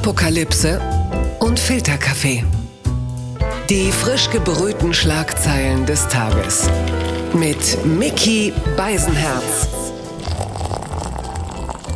Apokalypse und Filterkaffee. Die frisch gebrühten Schlagzeilen des Tages. Mit Mickey Beisenherz.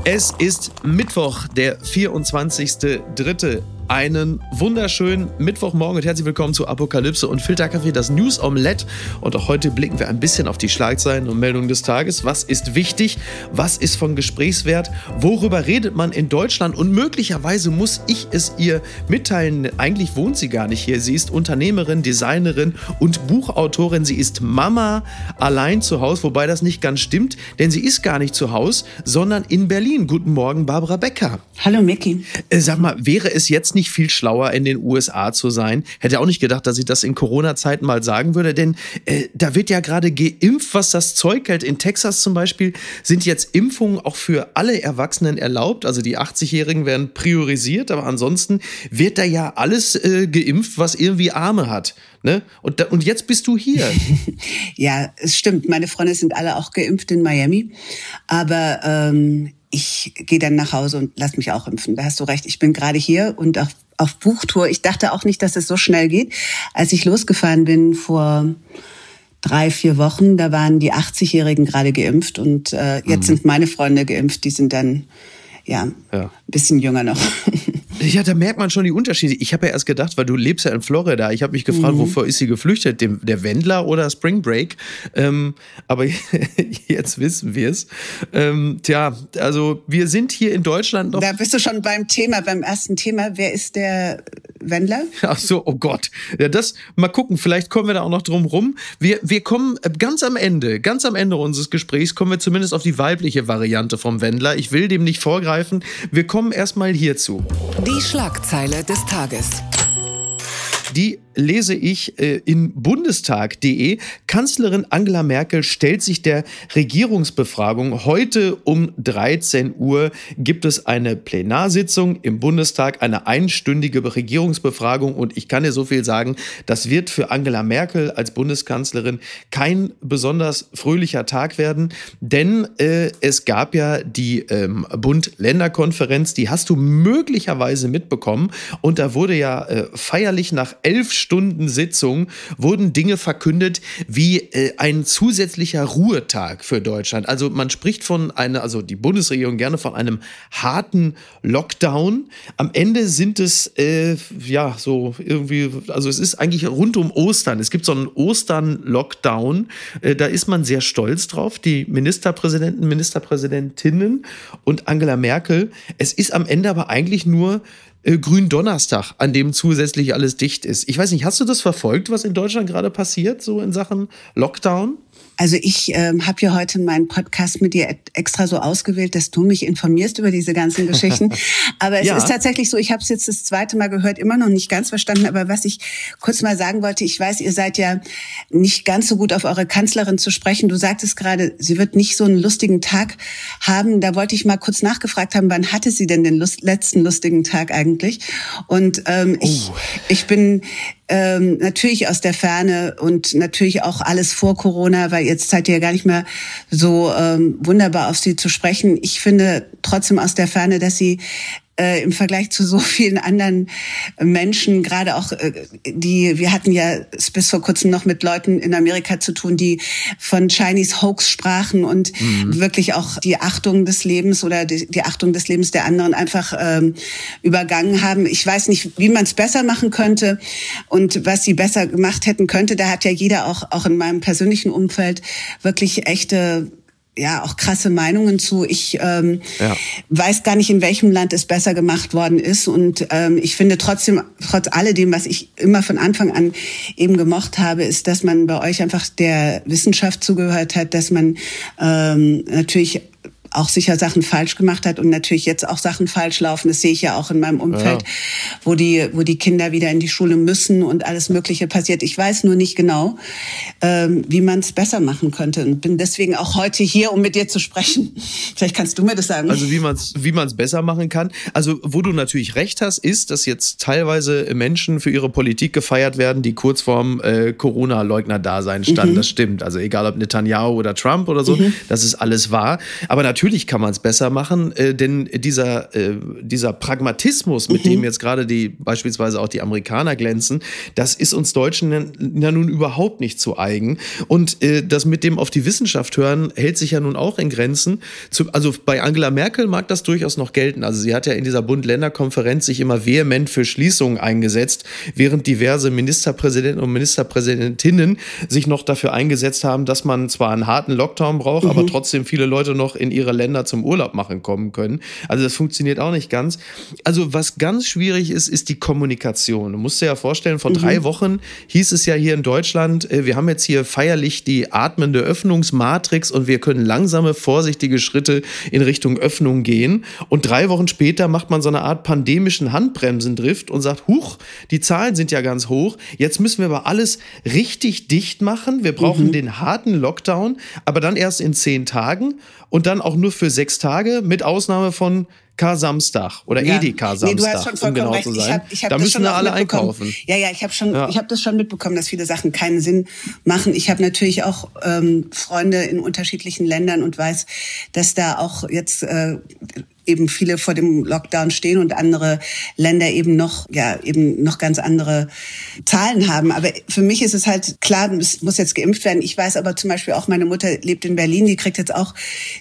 Es ist Mittwoch, der 24.03 einen wunderschönen Mittwochmorgen und herzlich willkommen zu Apokalypse und Filterkaffee, das News Omelette. Und auch heute blicken wir ein bisschen auf die Schlagzeilen und Meldungen des Tages. Was ist wichtig? Was ist von Gesprächswert? Worüber redet man in Deutschland? Und möglicherweise muss ich es ihr mitteilen. Eigentlich wohnt sie gar nicht hier. Sie ist Unternehmerin, Designerin und Buchautorin. Sie ist Mama allein zu Hause, wobei das nicht ganz stimmt, denn sie ist gar nicht zu Hause, sondern in Berlin. Guten Morgen, Barbara Becker. Hallo, Micky. Äh, sag mal, wäre es jetzt nicht nicht viel schlauer, in den USA zu sein. Hätte auch nicht gedacht, dass ich das in Corona-Zeiten mal sagen würde, denn äh, da wird ja gerade geimpft, was das Zeug hält. In Texas zum Beispiel sind jetzt Impfungen auch für alle Erwachsenen erlaubt. Also die 80-Jährigen werden priorisiert, aber ansonsten wird da ja alles äh, geimpft, was irgendwie Arme hat. Ne? Und, da, und jetzt bist du hier. ja, es stimmt. Meine Freunde sind alle auch geimpft in Miami. Aber ähm, ich gehe dann nach Hause und lass mich auch impfen. Da hast du recht. Ich bin gerade hier und auf, auf Buchtour. Ich dachte auch nicht, dass es so schnell geht. Als ich losgefahren bin vor drei, vier Wochen, da waren die 80-Jährigen gerade geimpft und äh, jetzt mhm. sind meine Freunde geimpft. Die sind dann ja, ja. ein bisschen jünger noch. Ja, da merkt man schon die Unterschiede. Ich habe ja erst gedacht, weil du lebst ja in Florida, ich habe mich gefragt, mhm. wovor ist sie geflüchtet? Dem, der Wendler oder Spring Break? Ähm, aber jetzt wissen wir es. Ähm, tja, also wir sind hier in Deutschland noch. Da bist du schon beim Thema, beim ersten Thema. Wer ist der Wendler? Ach so, oh Gott. Ja, das, mal gucken, vielleicht kommen wir da auch noch drum rum. Wir, wir kommen äh, ganz am Ende, ganz am Ende unseres Gesprächs, kommen wir zumindest auf die weibliche Variante vom Wendler. Ich will dem nicht vorgreifen. Wir kommen erstmal hierzu. Die Schlagzeile des Tages. Die lese ich äh, in bundestag.de. Kanzlerin Angela Merkel stellt sich der Regierungsbefragung. Heute um 13 Uhr gibt es eine Plenarsitzung im Bundestag, eine einstündige Regierungsbefragung. Und ich kann dir so viel sagen, das wird für Angela Merkel als Bundeskanzlerin kein besonders fröhlicher Tag werden, denn äh, es gab ja die ähm, Bund-Länder-Konferenz, die hast du möglicherweise mitbekommen. Und da wurde ja äh, feierlich nach elf Stunden Sitzung wurden Dinge verkündet wie äh, ein zusätzlicher Ruhetag für Deutschland. Also man spricht von einer, also die Bundesregierung gerne von einem harten Lockdown. Am Ende sind es äh, ja so irgendwie, also es ist eigentlich rund um Ostern. Es gibt so einen Ostern-Lockdown. Äh, da ist man sehr stolz drauf. Die Ministerpräsidenten, Ministerpräsidentinnen und Angela Merkel. Es ist am Ende aber eigentlich nur äh, Gründonnerstag, an dem zusätzlich alles dicht ist. Ich weiß nicht, hast du das verfolgt, was in Deutschland gerade passiert, so in Sachen Lockdown? Also ich ähm, habe ja heute meinen Podcast mit dir extra so ausgewählt, dass du mich informierst über diese ganzen Geschichten. Aber es ja. ist tatsächlich so, ich habe es jetzt das zweite Mal gehört, immer noch nicht ganz verstanden. Aber was ich kurz mal sagen wollte, ich weiß, ihr seid ja nicht ganz so gut auf eure Kanzlerin zu sprechen. Du sagtest gerade, sie wird nicht so einen lustigen Tag haben. Da wollte ich mal kurz nachgefragt haben, wann hatte sie denn den Lust, letzten lustigen Tag eigentlich? Und ähm, oh. ich, ich bin ähm, natürlich aus der Ferne und natürlich auch alles vor Corona, weil jetzt seid ihr ja gar nicht mehr so ähm, wunderbar auf sie zu sprechen. Ich finde trotzdem aus der Ferne, dass sie äh, im Vergleich zu so vielen anderen Menschen, gerade auch äh, die, wir hatten ja bis vor kurzem noch mit Leuten in Amerika zu tun, die von Chinese Hoax sprachen und mhm. wirklich auch die Achtung des Lebens oder die, die, Achtung des Lebens der anderen einfach ähm, übergangen haben. Ich weiß nicht, wie man es besser machen könnte und was sie besser gemacht hätten könnte. Da hat ja jeder auch, auch in meinem persönlichen Umfeld wirklich echte ja auch krasse Meinungen zu. Ich ähm, ja. weiß gar nicht, in welchem Land es besser gemacht worden ist. Und ähm, ich finde trotzdem, trotz alledem, was ich immer von Anfang an eben gemocht habe, ist, dass man bei euch einfach der Wissenschaft zugehört hat, dass man ähm, natürlich auch sicher Sachen falsch gemacht hat und natürlich jetzt auch Sachen falsch laufen. Das sehe ich ja auch in meinem Umfeld, ja. wo die, wo die Kinder wieder in die Schule müssen und alles Mögliche passiert. Ich weiß nur nicht genau, ähm, wie man es besser machen könnte und bin deswegen auch heute hier, um mit dir zu sprechen. Vielleicht kannst du mir das sagen. Also wie man es wie man's besser machen kann. Also wo du natürlich recht hast, ist, dass jetzt teilweise Menschen für ihre Politik gefeiert werden, die kurz vorm äh, Corona-Leugner-Dasein standen. Mhm. Das stimmt. Also egal ob Netanyahu oder Trump oder so, mhm. das ist alles wahr. Aber natürlich natürlich kann man es besser machen, äh, denn dieser, äh, dieser Pragmatismus, mit mhm. dem jetzt gerade die beispielsweise auch die Amerikaner glänzen, das ist uns Deutschen ja nun überhaupt nicht zu eigen. Und äh, das mit dem auf die Wissenschaft hören hält sich ja nun auch in Grenzen. Zu, also bei Angela Merkel mag das durchaus noch gelten. Also sie hat ja in dieser Bund-Länder-Konferenz sich immer vehement für Schließungen eingesetzt, während diverse Ministerpräsidenten und Ministerpräsidentinnen sich noch dafür eingesetzt haben, dass man zwar einen harten Lockdown braucht, mhm. aber trotzdem viele Leute noch in ihre Länder zum Urlaub machen kommen können. Also das funktioniert auch nicht ganz. Also was ganz schwierig ist, ist die Kommunikation. Du musst dir ja vorstellen, vor mhm. drei Wochen hieß es ja hier in Deutschland, äh, wir haben jetzt hier feierlich die atmende Öffnungsmatrix und wir können langsame, vorsichtige Schritte in Richtung Öffnung gehen. Und drei Wochen später macht man so eine Art pandemischen Handbremsendrift und sagt, huch, die Zahlen sind ja ganz hoch. Jetzt müssen wir aber alles richtig dicht machen. Wir brauchen mhm. den harten Lockdown, aber dann erst in zehn Tagen und dann auch nur für sechs Tage mit Ausnahme von Kar-Samstag oder ja. Edeka-Samstag, nee, du hast schon um genau recht. zu sein. Ich hab, ich hab da müssen wir alle einkaufen. Ja, ja, ich habe schon, ja. ich habe das schon mitbekommen, dass viele Sachen keinen Sinn machen. Ich habe natürlich auch ähm, Freunde in unterschiedlichen Ländern und weiß, dass da auch jetzt äh, eben viele vor dem Lockdown stehen und andere Länder eben noch, ja, eben noch ganz andere Zahlen haben. Aber für mich ist es halt klar, es muss jetzt geimpft werden. Ich weiß aber zum Beispiel auch, meine Mutter lebt in Berlin, die kriegt jetzt auch,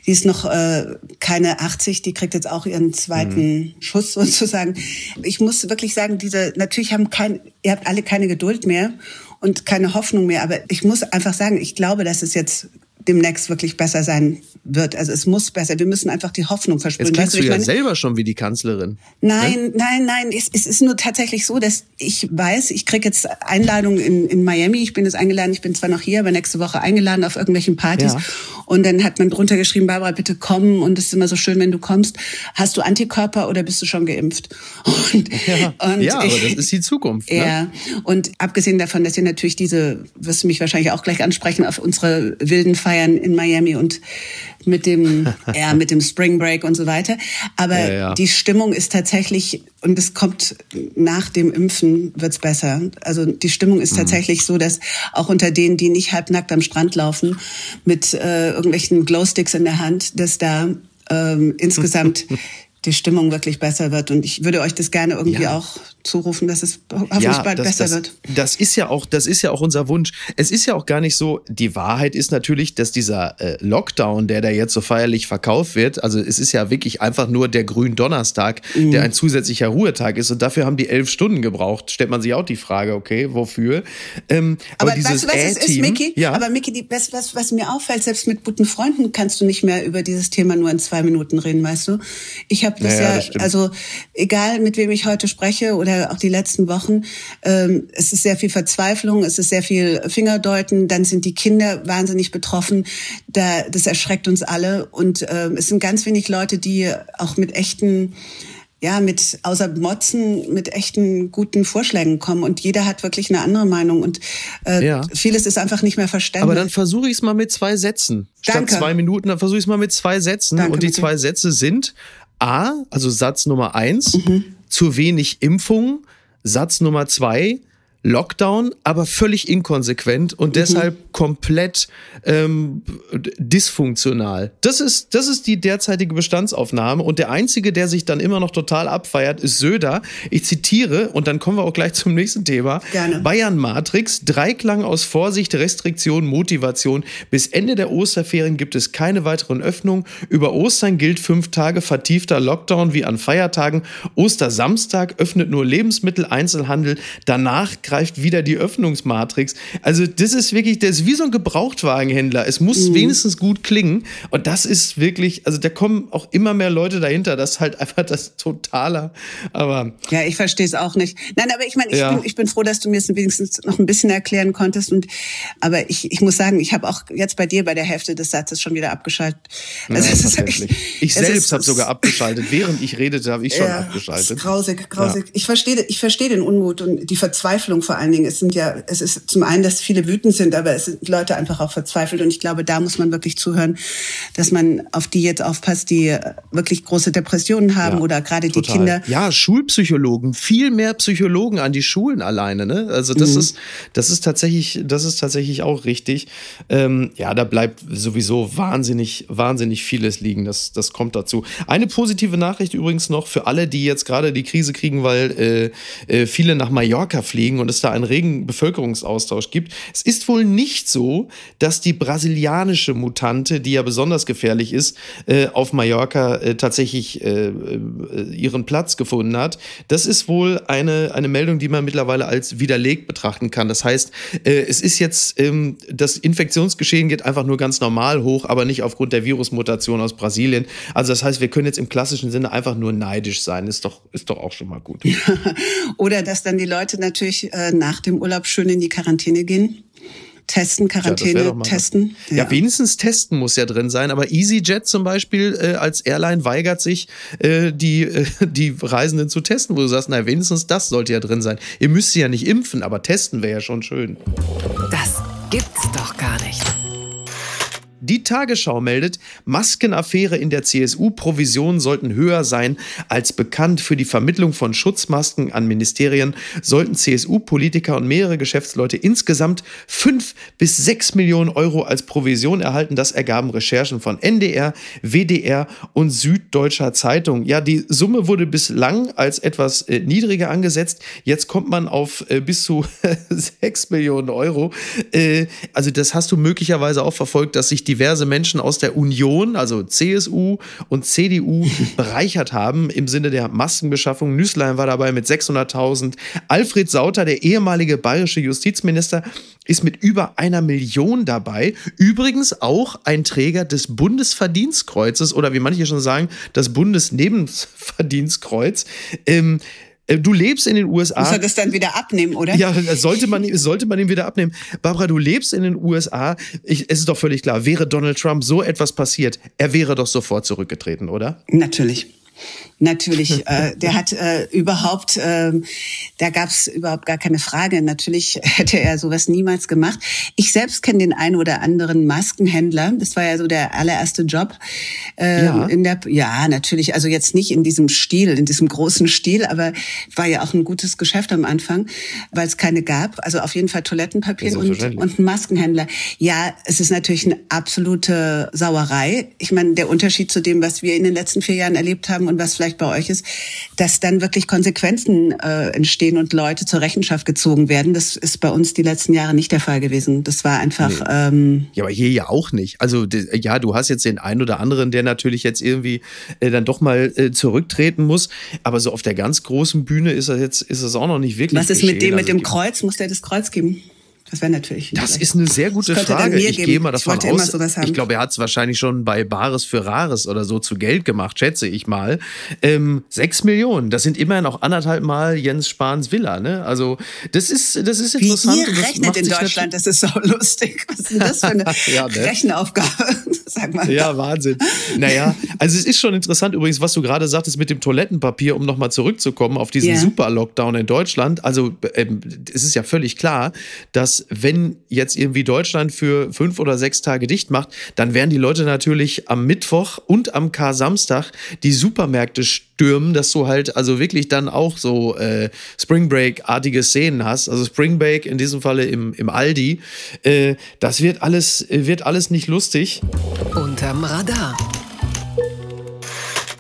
die ist noch äh, keine 80, die kriegt jetzt auch ihren zweiten mhm. Schuss sozusagen. Ich muss wirklich sagen, diese, natürlich haben kein, ihr habt alle keine Geduld mehr und keine Hoffnung mehr. Aber ich muss einfach sagen, ich glaube, dass es jetzt demnächst wirklich besser sein wird. Also es muss besser. Wir müssen einfach die Hoffnung versprühen. Jetzt klingst weißt du, ja meine, selber schon wie die Kanzlerin. Nein, ne? nein, nein. Es, es, ist nur tatsächlich so, dass ich weiß, ich kriege jetzt Einladungen in, in Miami. Ich bin jetzt eingeladen. Ich bin zwar noch hier, aber nächste Woche eingeladen auf irgendwelchen Partys. Ja. Und dann hat man drunter geschrieben, Barbara, bitte komm. Und es ist immer so schön, wenn du kommst. Hast du Antikörper oder bist du schon geimpft? Und, ja, und ja ich, aber das ist die Zukunft. Ne? Ja. Und abgesehen davon, dass ihr natürlich diese, wirst du mich wahrscheinlich auch gleich ansprechen, auf unsere wilden Feiern in Miami und mit dem, ja, mit dem Spring Break und so weiter. Aber ja, ja. die Stimmung ist tatsächlich, und es kommt nach dem Impfen wird's besser. Also die Stimmung ist mhm. tatsächlich so, dass auch unter denen, die nicht halbnackt am Strand laufen, mit äh, irgendwelchen Glowsticks in der Hand, dass da ähm, insgesamt die Stimmung wirklich besser wird. Und ich würde euch das gerne irgendwie ja. auch zurufen, dass es hoffentlich ja, bald das, besser das, wird. Das ist ja auch, das ist ja auch unser Wunsch. Es ist ja auch gar nicht so. Die Wahrheit ist natürlich, dass dieser äh, Lockdown, der da jetzt so feierlich verkauft wird, also es ist ja wirklich einfach nur der Gründonnerstag, mhm. der ein zusätzlicher Ruhetag ist. Und dafür haben die elf Stunden gebraucht. Stellt man sich auch die Frage, okay, wofür? Ähm, aber, aber weißt du, was es ist, Micky? Ja. Aber Micky, die, was, was, was mir auffällt, selbst mit guten Freunden kannst du nicht mehr über dieses Thema nur in zwei Minuten reden, weißt du? Ich habe habe das naja, ja, das also egal mit wem ich heute spreche oder auch die letzten Wochen, ähm, es ist sehr viel Verzweiflung, es ist sehr viel Fingerdeuten, dann sind die Kinder wahnsinnig betroffen, da, das erschreckt uns alle und ähm, es sind ganz wenig Leute, die auch mit echten ja, mit außer Motzen, mit echten guten Vorschlägen kommen. Und jeder hat wirklich eine andere Meinung. Und äh, ja. vieles ist einfach nicht mehr verständlich. Aber dann versuche ich es mal mit zwei Sätzen. Danke. Statt zwei Minuten, dann versuche ich es mal mit zwei Sätzen. Danke, und die zwei Sätze sind, A, also Satz Nummer eins, mhm. Zu wenig Impfung. Satz Nummer zwei, Lockdown, aber völlig inkonsequent und mhm. deshalb komplett ähm, dysfunktional. Das ist, das ist die derzeitige Bestandsaufnahme und der Einzige, der sich dann immer noch total abfeiert, ist Söder. Ich zitiere und dann kommen wir auch gleich zum nächsten Thema. Gerne. Bayern Matrix, Dreiklang aus Vorsicht, Restriktion, Motivation. Bis Ende der Osterferien gibt es keine weiteren Öffnungen. Über Ostern gilt fünf Tage vertiefter Lockdown wie an Feiertagen. Ostersamstag öffnet nur Lebensmitteleinzelhandel. Danach greift wieder die Öffnungsmatrix. Also das ist wirklich, der ist wie so ein Gebrauchtwagenhändler. Es muss mhm. wenigstens gut klingen. Und das ist wirklich, also da kommen auch immer mehr Leute dahinter. Das ist halt einfach das Totaler. Aber ja, ich verstehe es auch nicht. Nein, aber ich meine, ich, ja. bin, ich bin froh, dass du mir es wenigstens noch ein bisschen erklären konntest. Und aber ich, ich muss sagen, ich habe auch jetzt bei dir bei der Hälfte des Satzes schon wieder abgeschaltet. Also ja, tatsächlich. ich selbst habe sogar abgeschaltet. Während ich redete, habe ich schon ja, abgeschaltet. Grausig, grausig. Ja. Ich verstehe, ich verstehe den Unmut und die Verzweiflung Verzweiflung vor allen Dingen. Es sind ja, es ist zum einen, dass viele wütend sind, aber es sind Leute einfach auch verzweifelt. Und ich glaube, da muss man wirklich zuhören, dass man auf die jetzt aufpasst, die wirklich große Depressionen haben ja, oder gerade die Kinder. Ja, Schulpsychologen, viel mehr Psychologen an die Schulen alleine. Ne? Also das mhm. ist, das ist tatsächlich, das ist tatsächlich auch richtig. Ähm, ja, da bleibt sowieso wahnsinnig, wahnsinnig vieles liegen. Das, das kommt dazu. Eine positive Nachricht übrigens noch für alle, die jetzt gerade die Krise kriegen, weil äh, äh, viele nach Mallorca fliegen und es da einen regen Bevölkerungsaustausch gibt. Es ist wohl nicht so, dass die brasilianische Mutante, die ja besonders gefährlich ist, äh, auf Mallorca äh, tatsächlich äh, äh, ihren Platz gefunden hat. Das ist wohl eine, eine Meldung, die man mittlerweile als widerlegt betrachten kann. Das heißt, es ist jetzt, ähm, das Infektionsgeschehen geht einfach nur ganz normal hoch, aber nicht aufgrund der Virusmutation aus Brasilien. Also das heißt, wir können jetzt im klassischen Sinne einfach nur neidisch sein. Ist doch, ist doch auch schon mal gut. Oder dass dann die Leute natürlich äh, nach dem Urlaub schön in die Quarantäne gehen. Testen, Quarantäne, ja, testen. Ja. ja. wenigstens testen muss ja drin sein. Aber EasyJet zum Beispiel äh, als Airline weigert sich, äh, die, äh, die Reisenden zu testen, wo du sagst, na, wenigstens das sollte ja drin sein. Ihr müsst sie ja nicht impfen, aber testen wäre ja schon schön. Das gibt's doch gar nicht. Die Tagesschau meldet, Maskenaffäre in der CSU, Provisionen sollten höher sein als bekannt. Für die Vermittlung von Schutzmasken an Ministerien sollten CSU-Politiker und mehrere Geschäftsleute insgesamt fünf bis sechs Millionen Euro als Provision erhalten. Das ergaben Recherchen von NDR, WDR und Süddeutscher Zeitung. Ja, die Summe wurde bislang als etwas äh, niedriger angesetzt. Jetzt kommt man auf äh, bis zu sechs Millionen Euro. Äh, also das hast du möglicherweise auch verfolgt, dass sich die diverse Menschen aus der Union, also CSU und CDU, bereichert haben im Sinne der Maskenbeschaffung. Nüßlein war dabei mit 600.000. Alfred Sauter, der ehemalige bayerische Justizminister, ist mit über einer Million dabei. Übrigens auch ein Träger des Bundesverdienstkreuzes oder wie manche schon sagen, das Bundesnebenverdienstkreuz. Ähm, äh, du lebst in den USA. Muss er das dann wieder abnehmen, oder? Ja, sollte man, sollte man ihn wieder abnehmen. Barbara, du lebst in den USA. Ich, es ist doch völlig klar, wäre Donald Trump so etwas passiert, er wäre doch sofort zurückgetreten, oder? Natürlich. Natürlich, äh, der hat äh, überhaupt, äh, da gab es überhaupt gar keine Frage. Natürlich hätte er sowas niemals gemacht. Ich selbst kenne den einen oder anderen Maskenhändler. Das war ja so der allererste Job äh, ja. in der. Ja, natürlich. Also jetzt nicht in diesem Stil, in diesem großen Stil, aber war ja auch ein gutes Geschäft am Anfang, weil es keine gab. Also auf jeden Fall Toilettenpapier und, und ein Maskenhändler. Ja, es ist natürlich eine absolute Sauerei. Ich meine, der Unterschied zu dem, was wir in den letzten vier Jahren erlebt haben und was vielleicht bei euch ist, dass dann wirklich Konsequenzen äh, entstehen und Leute zur Rechenschaft gezogen werden. Das ist bei uns die letzten Jahre nicht der Fall gewesen. Das war einfach. Nee. Ähm ja, aber hier ja auch nicht. Also ja, du hast jetzt den einen oder anderen, der natürlich jetzt irgendwie äh, dann doch mal äh, zurücktreten muss. Aber so auf der ganz großen Bühne ist das jetzt ist das auch noch nicht wirklich. Was ist mit dem also mit dem Kreuz? Muss der das Kreuz geben? Das wäre natürlich. Das ist eine sehr gute Frage. Ich gehe mal davon ich aus. Ich glaube, er hat es wahrscheinlich schon bei Bares für Rares oder so zu Geld gemacht, schätze ich mal. Ähm, sechs Millionen, das sind immerhin auch anderthalb Mal Jens Spahns Villa. Ne? Also das ist, das ist interessant. Wie ihr rechnet in Deutschland, das ist so lustig. Was ist denn das für eine ja, ne? Rechenaufgabe? Sag mal. Ja, Wahnsinn. Naja, also es ist schon interessant übrigens, was du gerade sagtest mit dem Toilettenpapier, um nochmal zurückzukommen auf diesen yeah. Super-Lockdown in Deutschland. Also ähm, es ist ja völlig klar, dass wenn jetzt irgendwie Deutschland für fünf oder sechs Tage dicht macht, dann werden die Leute natürlich am Mittwoch und am Kar-Samstag die Supermärkte stürmen, dass du halt also wirklich dann auch so äh, Spring Break-artige Szenen hast. Also Spring Break in diesem Falle im, im Aldi. Äh, das wird alles, wird alles nicht lustig. Unterm Radar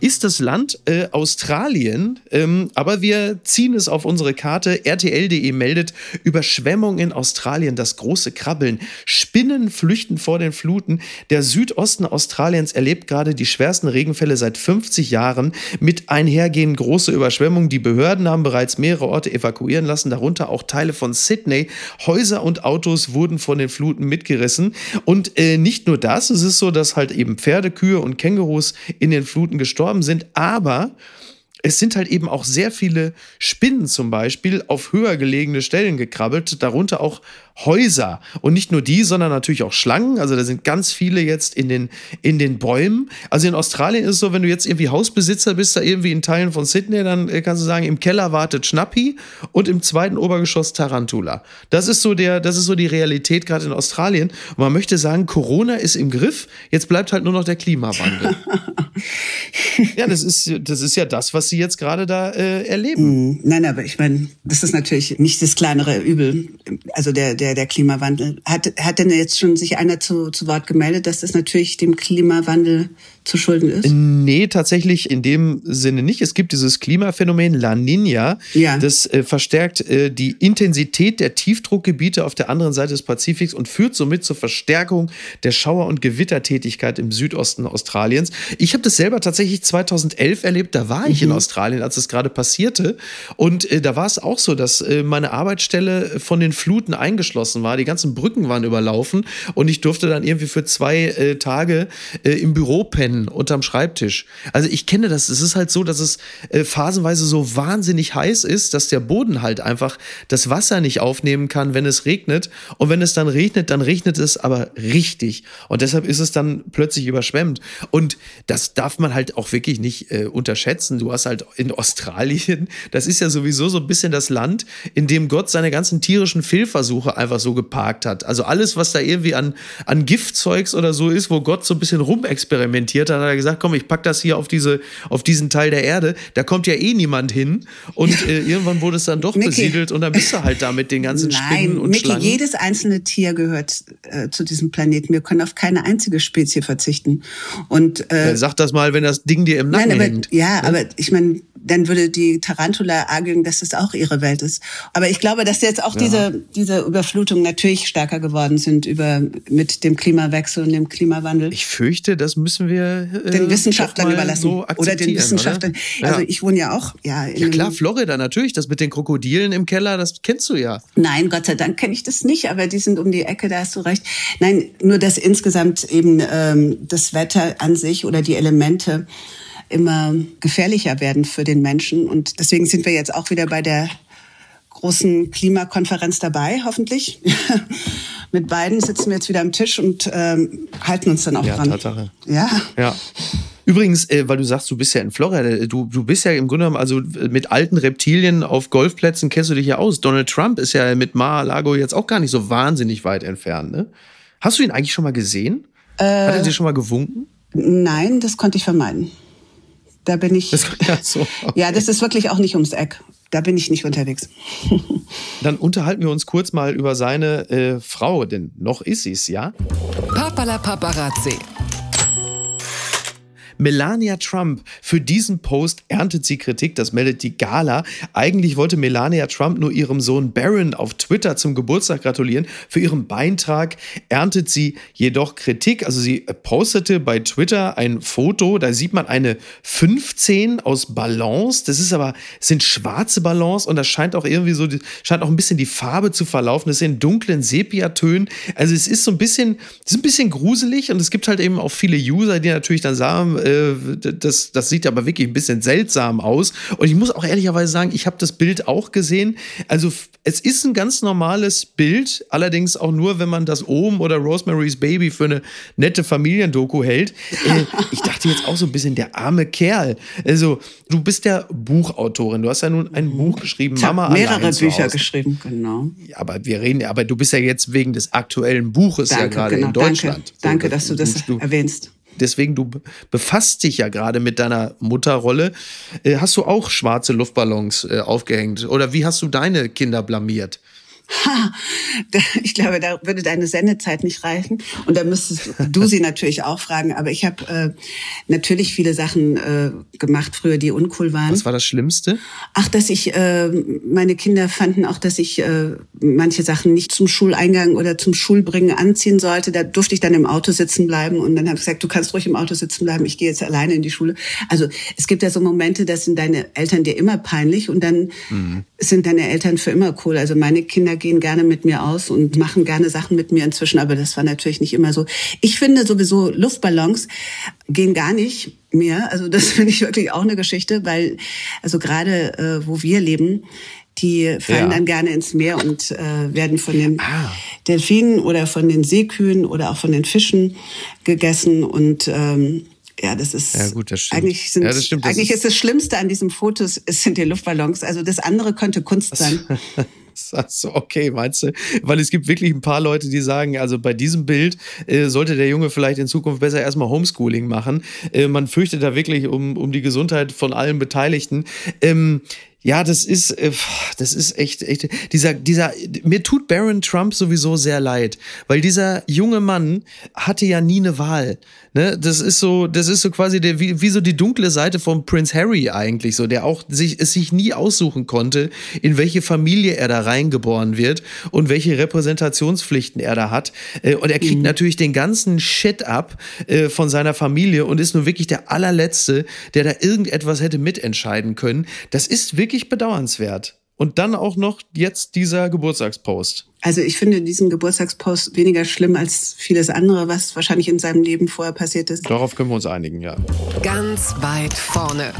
ist das Land äh, Australien, ähm, aber wir ziehen es auf unsere Karte. RTL.de meldet Überschwemmung in Australien, das große Krabbeln. Spinnen flüchten vor den Fluten. Der Südosten Australiens erlebt gerade die schwersten Regenfälle seit 50 Jahren. Mit einhergehen große Überschwemmungen. Die Behörden haben bereits mehrere Orte evakuieren lassen, darunter auch Teile von Sydney. Häuser und Autos wurden von den Fluten mitgerissen. Und äh, nicht nur das, es ist so, dass halt eben Pferde, Kühe und Kängurus in den Fluten gestorben gestorben sind, aber es sind halt eben auch sehr viele Spinnen zum Beispiel auf höher gelegene Stellen gekrabbelt, darunter auch Häuser. Und nicht nur die, sondern natürlich auch Schlangen. Also da sind ganz viele jetzt in den, in den Bäumen. Also in Australien ist es so, wenn du jetzt irgendwie Hausbesitzer bist, da irgendwie in Teilen von Sydney, dann äh, kannst du sagen, im Keller wartet Schnappi und im zweiten Obergeschoss Tarantula. Das ist so der, das ist so die Realität gerade in Australien. Und man möchte sagen, Corona ist im Griff. Jetzt bleibt halt nur noch der Klimawandel. ja, das ist, das ist ja das, was sie jetzt gerade da äh, erleben. Mm, nein, aber ich meine, das ist natürlich nicht das kleinere Übel. Also der, der, der Klimawandel. Hat, hat denn jetzt schon sich einer zu, zu Wort gemeldet, dass das natürlich dem Klimawandel zu schulden ist? Nee, tatsächlich in dem Sinne nicht. Es gibt dieses Klimaphänomen La Nina. Ja. Das äh, verstärkt äh, die Intensität der Tiefdruckgebiete auf der anderen Seite des Pazifiks und führt somit zur Verstärkung der Schauer- und Gewittertätigkeit im Südosten Australiens. Ich habe das selber tatsächlich 2011 erlebt. Da war ich mhm. in Australien, als es gerade passierte. Und äh, da war es auch so, dass äh, meine Arbeitsstelle von den Fluten eingeschlossen war. Die ganzen Brücken waren überlaufen und ich durfte dann irgendwie für zwei äh, Tage äh, im Büro pennen pennen unterm Schreibtisch. Also ich kenne das. Es ist halt so, dass es äh, phasenweise so wahnsinnig heiß ist, dass der Boden halt einfach das Wasser nicht aufnehmen kann, wenn es regnet. Und wenn es dann regnet, dann regnet es aber richtig. Und deshalb ist es dann plötzlich überschwemmt. Und das darf man halt auch wirklich nicht äh, unterschätzen. Du hast halt in Australien, das ist ja sowieso so ein bisschen das Land, in dem Gott seine ganzen tierischen Fehlversuche einfach so geparkt hat. Also alles, was da irgendwie an, an Giftzeugs oder so ist, wo Gott so ein bisschen rumexperimentiert, diskutiert, hat er gesagt, komm, ich pack das hier auf diese, auf diesen Teil der Erde. Da kommt ja eh niemand hin. Und äh, irgendwann wurde es dann doch Mickey. besiedelt und dann bist du halt da mit den ganzen Nein, Spinnen und Mickey, Schlangen. jedes einzelne Tier gehört äh, zu diesem Planeten. Wir können auf keine einzige Spezie verzichten. Und äh, ja, sag das mal, wenn das Ding dir im Nacken nein, aber, hängt. Ja, ja, aber ich meine, dann würde die Tarantula argen, dass das auch ihre Welt ist. Aber ich glaube, dass jetzt auch ja. diese, diese Überflutungen natürlich stärker geworden sind über, mit dem Klimawechsel und dem Klimawandel. Ich fürchte, das müssen wir äh, den Wissenschaftlern überlassen. So oder den Wissenschaftlern. Oder? Also ich wohne ja auch, ja. ja klar, Florida natürlich. Das mit den Krokodilen im Keller, das kennst du ja. Nein, Gott sei Dank kenne ich das nicht, aber die sind um die Ecke, da hast du recht. Nein, nur dass insgesamt eben ähm, das Wetter an sich oder die Elemente immer gefährlicher werden für den Menschen. Und deswegen sind wir jetzt auch wieder bei der großen Klimakonferenz dabei, hoffentlich. Mit beiden sitzen wir jetzt wieder am Tisch und ähm, halten uns dann auch ja, dran. Tatsache. Ja. Ja. Übrigens, äh, weil du sagst, du bist ja in Florida, du, du bist ja im Grunde genommen, also mit alten Reptilien auf Golfplätzen kennst du dich ja aus. Donald Trump ist ja mit Mar-a-Lago jetzt auch gar nicht so wahnsinnig weit entfernt, ne? Hast du ihn eigentlich schon mal gesehen? Äh, Hat er dir schon mal gewunken? Nein, das konnte ich vermeiden. Da bin ich. Das, ja, so, okay. ja, das ist wirklich auch nicht ums Eck. Da bin ich nicht unterwegs. Dann unterhalten wir uns kurz mal über seine äh, Frau, denn noch ist sie es, ja? Papala Paparazzi. Melania Trump. Für diesen Post erntet sie Kritik, das meldet die Gala. Eigentlich wollte Melania Trump nur ihrem Sohn Barron auf Twitter zum Geburtstag gratulieren. Für ihren Beitrag erntet sie jedoch Kritik. Also sie postete bei Twitter ein Foto, da sieht man eine 15 aus Ballons. Das ist aber, es sind schwarze Ballons und das scheint auch irgendwie so, scheint auch ein bisschen die Farbe zu verlaufen. Das sind dunklen Sepiatönen. Also es ist so ein bisschen, ist ein bisschen gruselig und es gibt halt eben auch viele User, die natürlich dann sagen, äh, äh, das, das sieht aber wirklich ein bisschen seltsam aus. Und ich muss auch ehrlicherweise sagen, ich habe das Bild auch gesehen. Also es ist ein ganz normales Bild, allerdings auch nur, wenn man das Ohm oder Rosemary's Baby für eine nette Familiendoku hält. Äh, ich dachte jetzt auch so ein bisschen, der arme Kerl. Also, du bist ja Buchautorin. Du hast ja nun ein Buch geschrieben, ich Mama mehrere Bücher geschrieben, genau. Ja, aber wir reden, aber du bist ja jetzt wegen des aktuellen Buches danke, ja gerade genau, in Deutschland. Danke, danke dass du das du, erwähnst deswegen, du befasst dich ja gerade mit deiner Mutterrolle. Äh, hast du auch schwarze Luftballons äh, aufgehängt? Oder wie hast du deine Kinder blamiert? Ha, ich glaube, da würde deine Sendezeit nicht reichen. Und da müsstest du sie natürlich auch fragen. Aber ich habe äh, natürlich viele Sachen äh, gemacht früher, die uncool waren. Was war das Schlimmste? Ach, dass ich, äh, meine Kinder fanden auch, dass ich äh, manche Sachen nicht zum Schuleingang oder zum Schulbringen anziehen sollte. Da durfte ich dann im Auto sitzen bleiben. Und dann habe ich gesagt, du kannst ruhig im Auto sitzen bleiben. Ich gehe jetzt alleine in die Schule. Also es gibt ja so Momente, das sind deine Eltern dir immer peinlich. Und dann mhm. sind deine Eltern für immer cool. Also meine Kinder gehen gerne mit mir aus und machen gerne Sachen mit mir inzwischen, aber das war natürlich nicht immer so. Ich finde sowieso Luftballons gehen gar nicht mehr. Also das finde ich wirklich auch eine Geschichte, weil also gerade äh, wo wir leben, die fallen ja. dann gerne ins Meer und äh, werden von den ah. Delfinen oder von den Seekühen oder auch von den Fischen gegessen und ähm, ja, das ist ja, gut, das eigentlich sind, ja, das stimmt, das eigentlich ist, ist das Schlimmste an diesem Fotos es sind die Luftballons. Also das andere könnte Kunst sein. So, okay, meinst du? Weil es gibt wirklich ein paar Leute, die sagen, also bei diesem Bild äh, sollte der Junge vielleicht in Zukunft besser erstmal Homeschooling machen. Äh, man fürchtet da wirklich um, um die Gesundheit von allen Beteiligten. Ähm, ja, das ist, äh, das ist echt, echt, dieser, dieser, mir tut Baron Trump sowieso sehr leid, weil dieser junge Mann hatte ja nie eine Wahl. Ne? Das ist so, das ist so quasi der, wie, wie so die dunkle Seite von Prince Harry eigentlich so, der auch sich, es sich nie aussuchen konnte, in welche Familie er da reingeboren wird und welche Repräsentationspflichten er da hat. Äh, und er kriegt mhm. natürlich den ganzen Shit ab äh, von seiner Familie und ist nur wirklich der allerletzte, der da irgendetwas hätte mitentscheiden können. Das ist wirklich wirklich bedauernswert. Und dann auch noch jetzt dieser Geburtstagspost. Also ich finde diesen Geburtstagspost weniger schlimm als vieles andere, was wahrscheinlich in seinem Leben vorher passiert ist. Darauf können wir uns einigen, ja. Ganz weit vorne.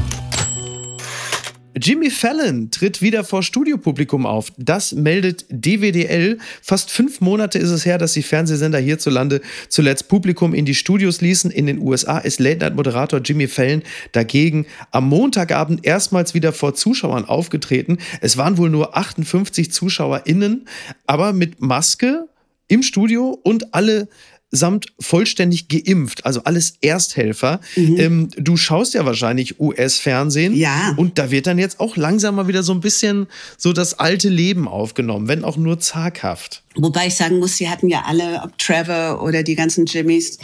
Jimmy Fallon tritt wieder vor Studiopublikum auf. Das meldet DWDL. Fast fünf Monate ist es her, dass die Fernsehsender hierzulande zuletzt Publikum in die Studios ließen. In den USA ist Late-Night-Moderator Jimmy Fallon dagegen am Montagabend erstmals wieder vor Zuschauern aufgetreten. Es waren wohl nur 58 ZuschauerInnen, aber mit Maske im Studio und alle samt vollständig geimpft, also alles Ersthelfer. Mhm. Ähm, du schaust ja wahrscheinlich US-Fernsehen. Ja. Und da wird dann jetzt auch langsam mal wieder so ein bisschen so das alte Leben aufgenommen, wenn auch nur zaghaft. Wobei ich sagen muss, sie hatten ja alle, ob Trevor oder die ganzen Jimmys,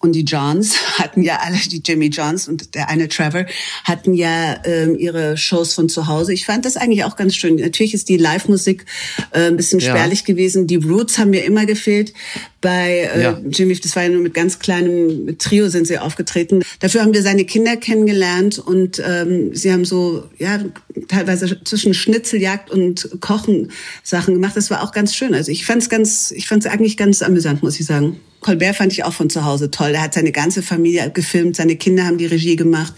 und die Johns hatten ja alle, die Jimmy Johns und der eine Trevor, hatten ja ähm, ihre Shows von zu Hause. Ich fand das eigentlich auch ganz schön. Natürlich ist die Live-Musik äh, ein bisschen spärlich ja. gewesen. Die Roots haben mir immer gefehlt. Bei äh, ja. Jimmy, das war ja nur mit ganz kleinem Trio sind sie aufgetreten. Dafür haben wir seine Kinder kennengelernt und ähm, sie haben so, ja, teilweise zwischen Schnitzeljagd und Kochen Sachen gemacht. Das war auch ganz schön. Also ich fand es ganz, ich fand es eigentlich ganz amüsant, muss ich sagen. Colbert fand ich auch von zu Hause toll. Er hat seine ganze Familie gefilmt, seine Kinder haben die Regie gemacht.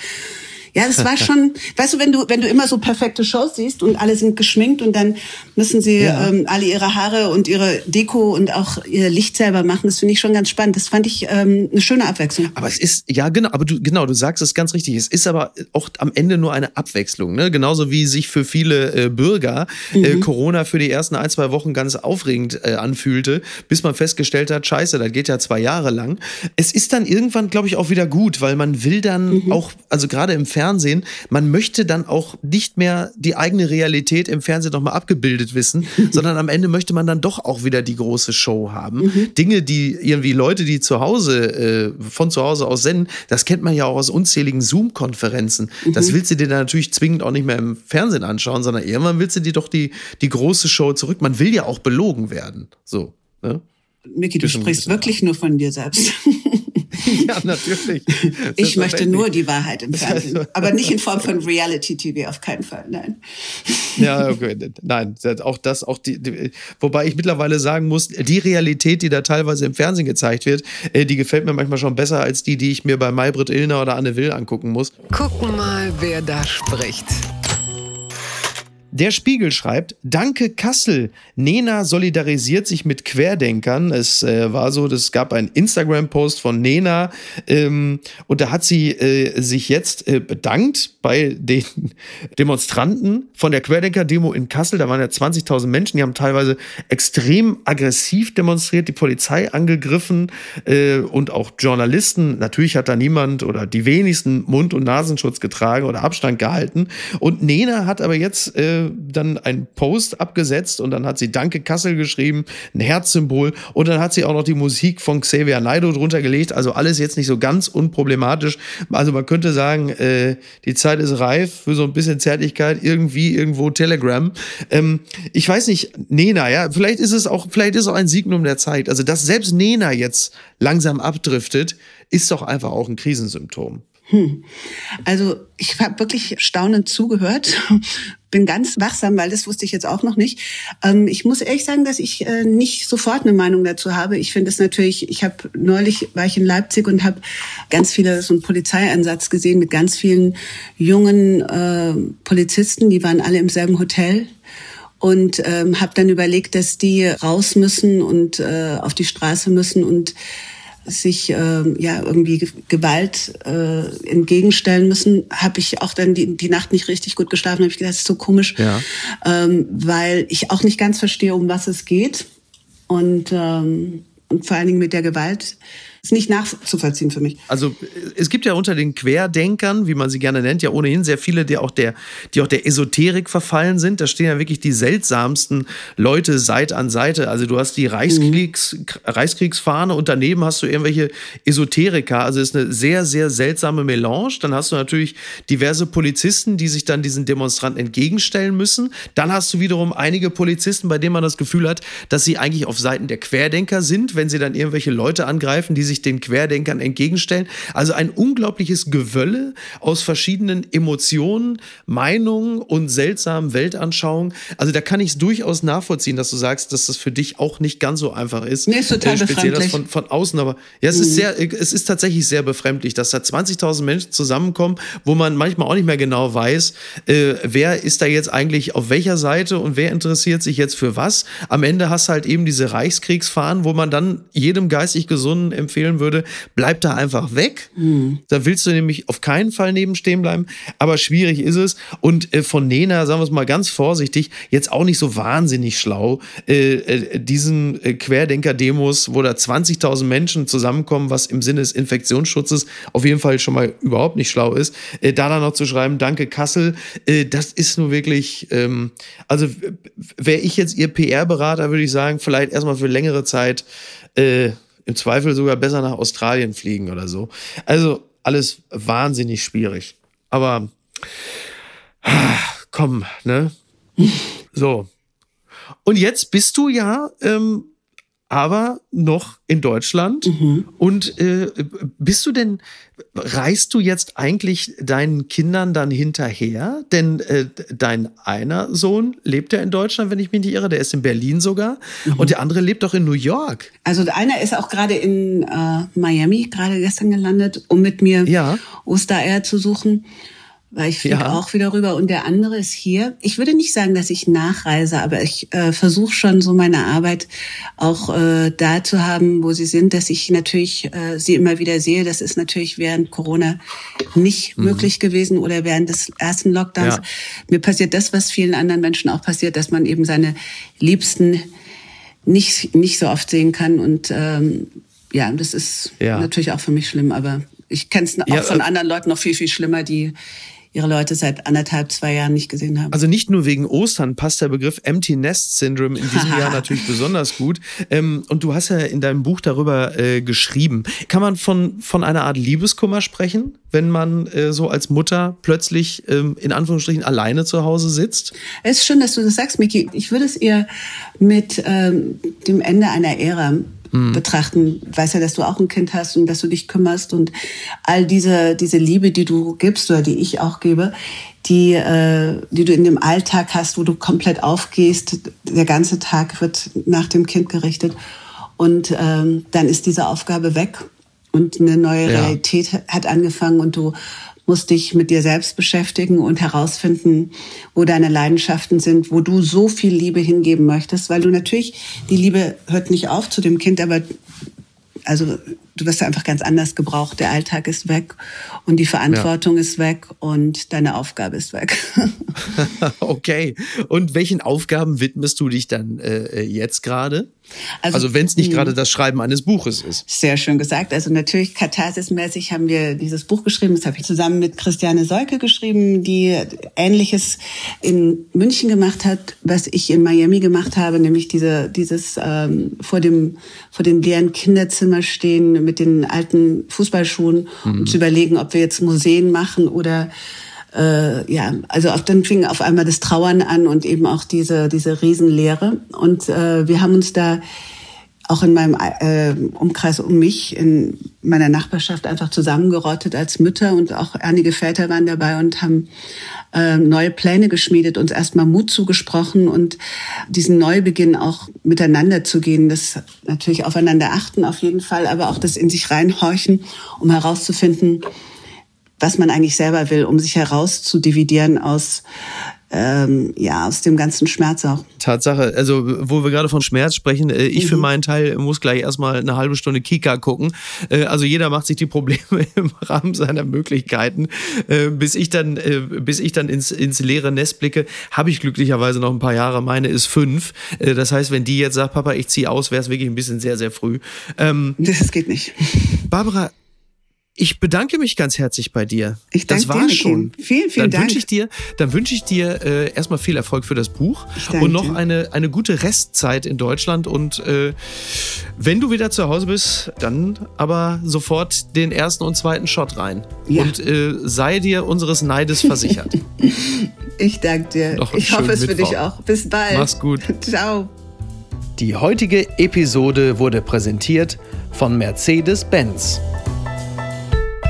Ja, das war schon, weißt du, wenn du, wenn du immer so perfekte Shows siehst und alle sind geschminkt und dann müssen sie ja. ähm, alle ihre Haare und ihre Deko und auch ihr Licht selber machen, das finde ich schon ganz spannend. Das fand ich ähm, eine schöne Abwechslung. Aber es ist, ja genau, aber du, genau, du sagst es ganz richtig. Es ist aber auch am Ende nur eine Abwechslung, ne? Genauso wie sich für viele äh, Bürger äh, mhm. Corona für die ersten ein, zwei Wochen ganz aufregend äh, anfühlte, bis man festgestellt hat, scheiße, das geht ja zwei Jahre lang. Es ist dann irgendwann, glaube ich, auch wieder gut, weil man will dann mhm. auch, also gerade im Fernsehen, Fernsehen, man möchte dann auch nicht mehr die eigene Realität im Fernsehen nochmal abgebildet wissen, sondern am Ende möchte man dann doch auch wieder die große Show haben. Mhm. Dinge, die irgendwie Leute, die zu Hause, äh, von zu Hause aus senden, das kennt man ja auch aus unzähligen Zoom-Konferenzen. Mhm. Das willst du dir dann natürlich zwingend auch nicht mehr im Fernsehen anschauen, sondern irgendwann willst du dir doch die, die große Show zurück. Man will ja auch belogen werden. So. Ne? Micky, du sprichst wirklich nur von dir selbst. ja, natürlich. Ich möchte nur die Wahrheit im Fernsehen. Aber nicht in Form von Reality-TV, auf keinen Fall, nein. Ja, okay. Nein, auch das, auch die, die, wobei ich mittlerweile sagen muss, die Realität, die da teilweise im Fernsehen gezeigt wird, äh, die gefällt mir manchmal schon besser als die, die ich mir bei Maybrit Illner oder Anne Will angucken muss. Gucken mal, wer da spricht. Der Spiegel schreibt, danke Kassel. Nena solidarisiert sich mit Querdenkern. Es äh, war so, es gab einen Instagram-Post von Nena ähm, und da hat sie äh, sich jetzt äh, bedankt bei den Demonstranten von der Querdenker-Demo in Kassel. Da waren ja 20.000 Menschen, die haben teilweise extrem aggressiv demonstriert, die Polizei angegriffen äh, und auch Journalisten. Natürlich hat da niemand oder die wenigsten Mund- und Nasenschutz getragen oder Abstand gehalten. Und Nena hat aber jetzt äh, dann einen Post abgesetzt und dann hat sie Danke Kassel geschrieben, ein Herzsymbol und dann hat sie auch noch die Musik von Xavier Naido drunter gelegt. Also alles jetzt nicht so ganz unproblematisch. Also man könnte sagen, äh, die Zeit ist reif für so ein bisschen Zärtlichkeit, irgendwie irgendwo Telegram. Ähm, ich weiß nicht, Nena, ja, vielleicht ist es auch, vielleicht ist es auch ein Signum der Zeit. Also dass selbst Nena jetzt langsam abdriftet, ist doch einfach auch ein Krisensymptom. Hm. Also ich habe wirklich staunend zugehört, bin ganz wachsam, weil das wusste ich jetzt auch noch nicht. Ähm, ich muss ehrlich sagen, dass ich äh, nicht sofort eine Meinung dazu habe. Ich finde es natürlich, ich habe neulich war ich in Leipzig und habe ganz viele so einen Polizeieinsatz gesehen mit ganz vielen jungen äh, Polizisten, die waren alle im selben Hotel und ähm, habe dann überlegt, dass die raus müssen und äh, auf die Straße müssen und sich äh, ja irgendwie Gewalt äh, entgegenstellen müssen, habe ich auch dann die, die Nacht nicht richtig gut geschlafen. Habe ich gedacht, das ist so komisch, ja. ähm, weil ich auch nicht ganz verstehe, um was es geht und, ähm, und vor allen Dingen mit der Gewalt ist nicht nachzuvollziehen für mich. Also es gibt ja unter den Querdenkern, wie man sie gerne nennt, ja ohnehin sehr viele, die auch der, die auch der Esoterik verfallen sind. Da stehen ja wirklich die seltsamsten Leute Seite an Seite. Also du hast die Reichskriegs, mhm. Reichskriegsfahne und daneben hast du irgendwelche Esoteriker. Also es ist eine sehr, sehr seltsame Melange. Dann hast du natürlich diverse Polizisten, die sich dann diesen Demonstranten entgegenstellen müssen. Dann hast du wiederum einige Polizisten, bei denen man das Gefühl hat, dass sie eigentlich auf Seiten der Querdenker sind, wenn sie dann irgendwelche Leute angreifen, die sich den Querdenkern entgegenstellen. Also ein unglaubliches Gewölle aus verschiedenen Emotionen, Meinungen und seltsamen Weltanschauungen. Also da kann ich es durchaus nachvollziehen, dass du sagst, dass das für dich auch nicht ganz so einfach ist. Nee, ist total äh, speziell das von, von außen, aber ja, es mhm. ist sehr, es ist tatsächlich sehr befremdlich, dass da 20.000 Menschen zusammenkommen, wo man manchmal auch nicht mehr genau weiß, äh, wer ist da jetzt eigentlich auf welcher Seite und wer interessiert sich jetzt für was. Am Ende hast du halt eben diese Reichskriegsfahren, wo man dann jedem geistig Gesunden empfiehlt, empfehlen würde, bleib da einfach weg. Mhm. Da willst du nämlich auf keinen Fall nebenstehen bleiben. Aber schwierig ist es. Und äh, von Nena, sagen wir es mal ganz vorsichtig, jetzt auch nicht so wahnsinnig schlau, äh, äh, diesen äh, Querdenker-Demos, wo da 20.000 Menschen zusammenkommen, was im Sinne des Infektionsschutzes auf jeden Fall schon mal überhaupt nicht schlau ist, äh, da dann noch zu schreiben, danke Kassel, äh, das ist nur wirklich, ähm, also wäre ich jetzt Ihr PR-Berater, würde ich sagen, vielleicht erstmal für längere Zeit äh, im Zweifel sogar besser nach Australien fliegen oder so. Also alles wahnsinnig schwierig. Aber komm, ne? So. Und jetzt bist du ja ähm, aber noch in Deutschland. Mhm. Und äh, bist du denn, reist du jetzt eigentlich deinen Kindern dann hinterher? Denn äh, dein einer Sohn lebt ja in Deutschland, wenn ich mich nicht irre, der ist in Berlin sogar. Mhm. Und der andere lebt doch in New York. Also einer ist auch gerade in äh, Miami, gerade gestern gelandet, um mit mir ja. Ostereier zu suchen weil ich fliege ja. auch wieder rüber. Und der andere ist hier. Ich würde nicht sagen, dass ich nachreise, aber ich äh, versuche schon so meine Arbeit auch äh, da zu haben, wo sie sind, dass ich natürlich äh, sie immer wieder sehe. Das ist natürlich während Corona nicht mhm. möglich gewesen oder während des ersten Lockdowns. Ja. Mir passiert das, was vielen anderen Menschen auch passiert, dass man eben seine Liebsten nicht, nicht so oft sehen kann. Und ähm, ja, das ist ja. natürlich auch für mich schlimm, aber ich kenne es auch ja, von äh, anderen Leuten noch viel, viel schlimmer, die ihre Leute seit anderthalb, zwei Jahren nicht gesehen haben. Also nicht nur wegen Ostern passt der Begriff Empty Nest Syndrome in diesem Jahr natürlich besonders gut. Ähm, und du hast ja in deinem Buch darüber äh, geschrieben. Kann man von, von einer Art Liebeskummer sprechen, wenn man äh, so als Mutter plötzlich ähm, in Anführungsstrichen alleine zu Hause sitzt? Es ist schön, dass du das sagst, Miki. Ich würde es eher mit ähm, dem Ende einer Ära mhm. betrachten. Weiß ja, dass du auch ein Kind hast und dass du dich kümmerst und all diese, diese Liebe, die du gibst oder die ich auch gebe, die, äh, die du in dem Alltag hast, wo du komplett aufgehst. Der ganze Tag wird nach dem Kind gerichtet. Und ähm, dann ist diese Aufgabe weg und eine neue ja. Realität hat angefangen und du musst dich mit dir selbst beschäftigen und herausfinden, wo deine Leidenschaften sind, wo du so viel Liebe hingeben möchtest, weil du natürlich, die Liebe hört nicht auf zu dem Kind, aber also du wirst einfach ganz anders gebraucht. Der Alltag ist weg und die Verantwortung ja. ist weg und deine Aufgabe ist weg. okay. Und welchen Aufgaben widmest du dich dann äh, jetzt gerade? Also, also wenn es nicht hm. gerade das Schreiben eines Buches ist. Sehr schön gesagt. Also natürlich katharsismäßig haben wir dieses Buch geschrieben. Das habe ich zusammen mit Christiane Solke geschrieben, die Ähnliches in München gemacht hat, was ich in Miami gemacht habe, nämlich diese, dieses ähm, vor dem vor dem leeren Kinderzimmer stehen mit den alten Fußballschuhen, mhm. um zu überlegen, ob wir jetzt Museen machen oder äh, ja, also dann fing auf einmal das Trauern an und eben auch diese diese Riesenlehre. Und äh, wir haben uns da auch in meinem äh, Umkreis um mich, in meiner Nachbarschaft einfach zusammengerottet als Mütter und auch einige Väter waren dabei und haben äh, neue Pläne geschmiedet, uns erstmal Mut zugesprochen und diesen Neubeginn auch miteinander zu gehen, das natürlich aufeinander achten auf jeden Fall, aber auch das in sich reinhorchen, um herauszufinden, was man eigentlich selber will, um sich herauszudividieren aus ähm, ja, aus dem ganzen Schmerz auch. Tatsache, also wo wir gerade von Schmerz sprechen, äh, ich mhm. für meinen Teil muss gleich erstmal eine halbe Stunde Kika gucken. Äh, also jeder macht sich die Probleme im Rahmen seiner Möglichkeiten. Äh, bis ich dann, äh, bis ich dann ins, ins leere Nest blicke, habe ich glücklicherweise noch ein paar Jahre. Meine ist fünf. Äh, das heißt, wenn die jetzt sagt, Papa, ich ziehe aus, wäre es wirklich ein bisschen sehr, sehr früh. Ähm, das geht nicht. Barbara, ich bedanke mich ganz herzlich bei dir. Ich danke das war dir, schon. Vielen, vielen dann Dank. ich dir, dann wünsche ich dir äh, erstmal viel Erfolg für das Buch und noch eine, eine gute Restzeit in Deutschland. Und äh, wenn du wieder zu Hause bist, dann aber sofort den ersten und zweiten Shot rein. Ja. Und äh, sei dir unseres Neides versichert. ich danke dir. Ich hoffe es Mittwoch. für dich auch. Bis bald. Mach's gut. Ciao. Die heutige Episode wurde präsentiert von Mercedes-Benz.